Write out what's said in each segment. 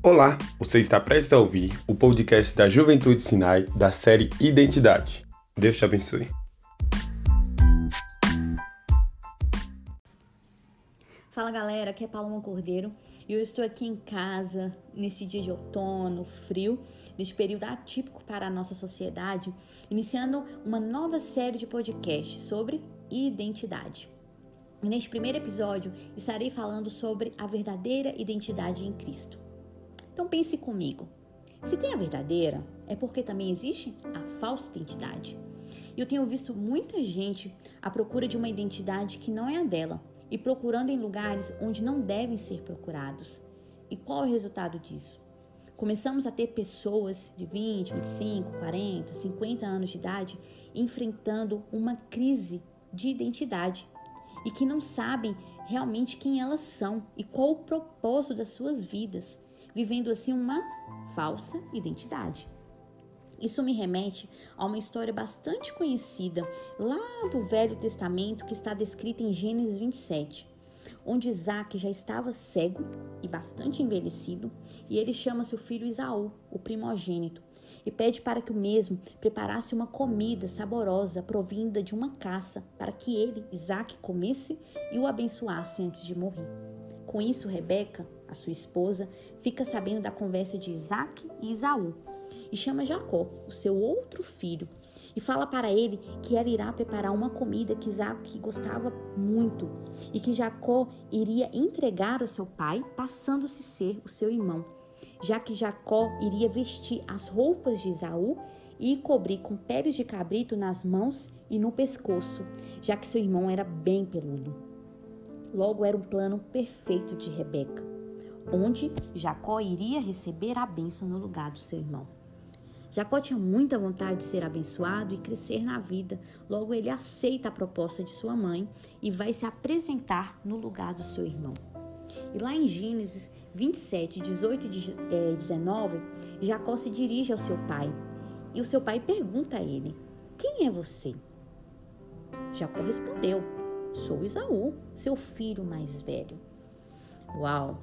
Olá, você está prestes a ouvir o podcast da Juventude Sinai da série Identidade. Deus te abençoe. Fala galera, aqui é Paloma Cordeiro e eu estou aqui em casa nesse dia de outono, frio, neste período atípico para a nossa sociedade, iniciando uma nova série de podcasts sobre identidade. Neste primeiro episódio estarei falando sobre a verdadeira identidade em Cristo. Então pense comigo. Se tem a verdadeira, é porque também existe a falsa identidade. Eu tenho visto muita gente à procura de uma identidade que não é a dela e procurando em lugares onde não devem ser procurados. E qual é o resultado disso? Começamos a ter pessoas de 20, 25, 40, 50 anos de idade enfrentando uma crise de identidade e que não sabem realmente quem elas são e qual o propósito das suas vidas vivendo assim uma falsa identidade. Isso me remete a uma história bastante conhecida lá do Velho Testamento que está descrita em Gênesis 27, onde Isaac já estava cego e bastante envelhecido e ele chama seu filho Isaú, o primogênito, e pede para que o mesmo preparasse uma comida saborosa provinda de uma caça para que ele, Isaac, comesse e o abençoasse antes de morrer. Com isso, Rebeca, a sua esposa, fica sabendo da conversa de Isaac e Isaú e chama Jacó, o seu outro filho, e fala para ele que ela irá preparar uma comida que Isaac gostava muito e que Jacó iria entregar ao seu pai, passando-se ser o seu irmão, já que Jacó iria vestir as roupas de Isaú e cobrir com peles de cabrito nas mãos e no pescoço, já que seu irmão era bem peludo. Logo era um plano perfeito de Rebeca, onde Jacó iria receber a bênção no lugar do seu irmão. Jacó tinha muita vontade de ser abençoado e crescer na vida, logo ele aceita a proposta de sua mãe e vai se apresentar no lugar do seu irmão. E lá em Gênesis 27, 18 e 19, eh, Jacó se dirige ao seu pai e o seu pai pergunta a ele: Quem é você? Jacó respondeu: Sou Isaú, seu filho mais velho. Uau!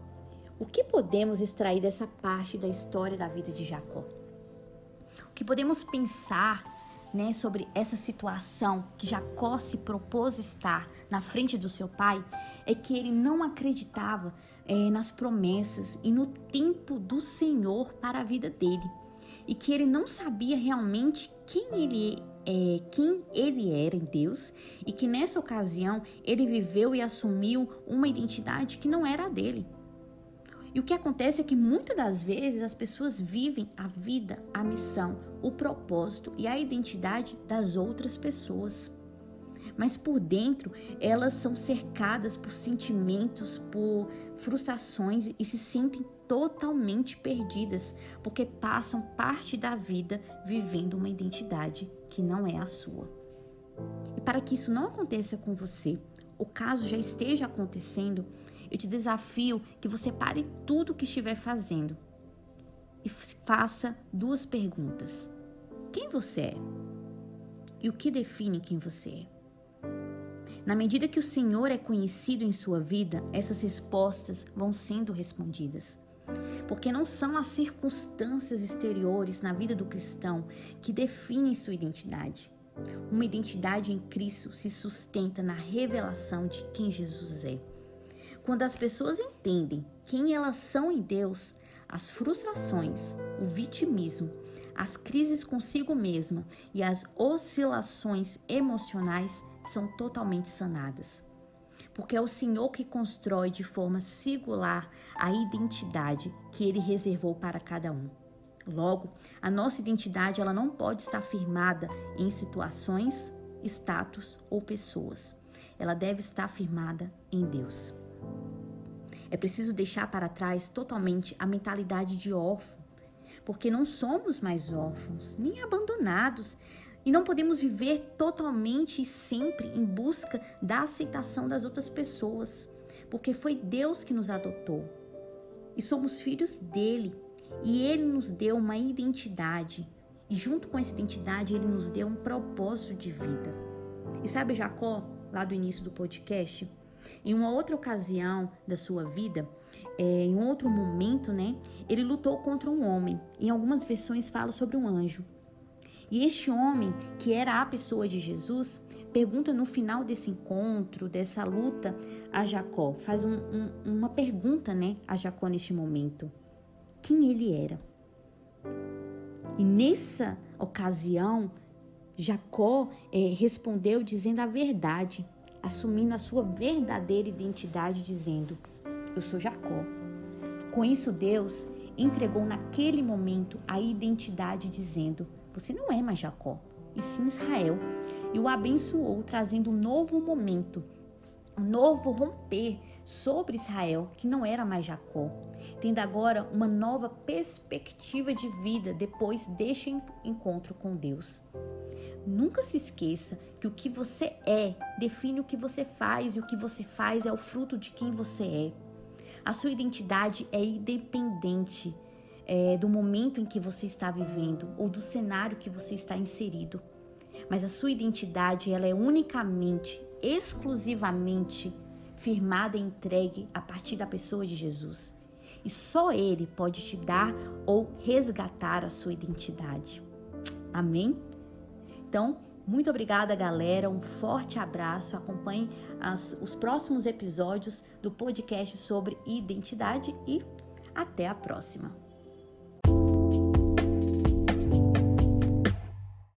O que podemos extrair dessa parte da história da vida de Jacó? O que podemos pensar né, sobre essa situação que Jacó se propôs estar na frente do seu pai é que ele não acreditava é, nas promessas e no tempo do Senhor para a vida dele e que ele não sabia realmente quem ele é, quem ele era em Deus e que nessa ocasião ele viveu e assumiu uma identidade que não era a dele. E o que acontece é que muitas das vezes as pessoas vivem a vida, a missão, o propósito e a identidade das outras pessoas mas por dentro elas são cercadas por sentimentos, por frustrações e se sentem totalmente perdidas, porque passam parte da vida vivendo uma identidade que não é a sua. E para que isso não aconteça com você, o caso já esteja acontecendo, eu te desafio que você pare tudo o que estiver fazendo e faça duas perguntas: quem você é? E o que define quem você é? Na medida que o Senhor é conhecido em sua vida, essas respostas vão sendo respondidas. Porque não são as circunstâncias exteriores na vida do cristão que definem sua identidade. Uma identidade em Cristo se sustenta na revelação de quem Jesus é. Quando as pessoas entendem quem elas são em Deus, as frustrações, o vitimismo, as crises consigo mesma e as oscilações emocionais são totalmente sanadas. Porque é o Senhor que constrói de forma singular a identidade que ele reservou para cada um. Logo, a nossa identidade ela não pode estar firmada em situações, status ou pessoas. Ela deve estar firmada em Deus. É preciso deixar para trás totalmente a mentalidade de órfão, porque não somos mais órfãos, nem abandonados, e não podemos viver totalmente e sempre em busca da aceitação das outras pessoas, porque foi Deus que nos adotou. E somos filhos dele, e ele nos deu uma identidade. E junto com essa identidade, ele nos deu um propósito de vida. E sabe Jacó, lá do início do podcast, Em uma outra ocasião da sua vida, é, em outro momento, né, ele lutou contra um homem. Em algumas versões fala sobre um anjo. E este homem, que era a pessoa de Jesus, pergunta no final desse encontro, dessa luta, a Jacó, faz um, um, uma pergunta, né, a Jacó neste momento: quem ele era? E nessa ocasião, Jacó é, respondeu dizendo a verdade, assumindo a sua verdadeira identidade, dizendo: Eu sou Jacó. Com isso, Deus entregou naquele momento a identidade, dizendo: Você não é mais Jacó, e sim Israel. E o abençoou, trazendo um novo momento, novo romper sobre Israel, que não era mais Jacó, tendo agora uma nova perspectiva de vida depois deste encontro com Deus. Nunca se esqueça que o que você é define o que você faz e o que você faz é o fruto de quem você é. A sua identidade é independente é, do momento em que você está vivendo ou do cenário que você está inserido. Mas a sua identidade ela é unicamente, exclusivamente firmada e entregue a partir da pessoa de Jesus. E só Ele pode te dar ou resgatar a sua identidade. Amém? Então, muito obrigada, galera. Um forte abraço. Acompanhe as, os próximos episódios do podcast sobre identidade e até a próxima.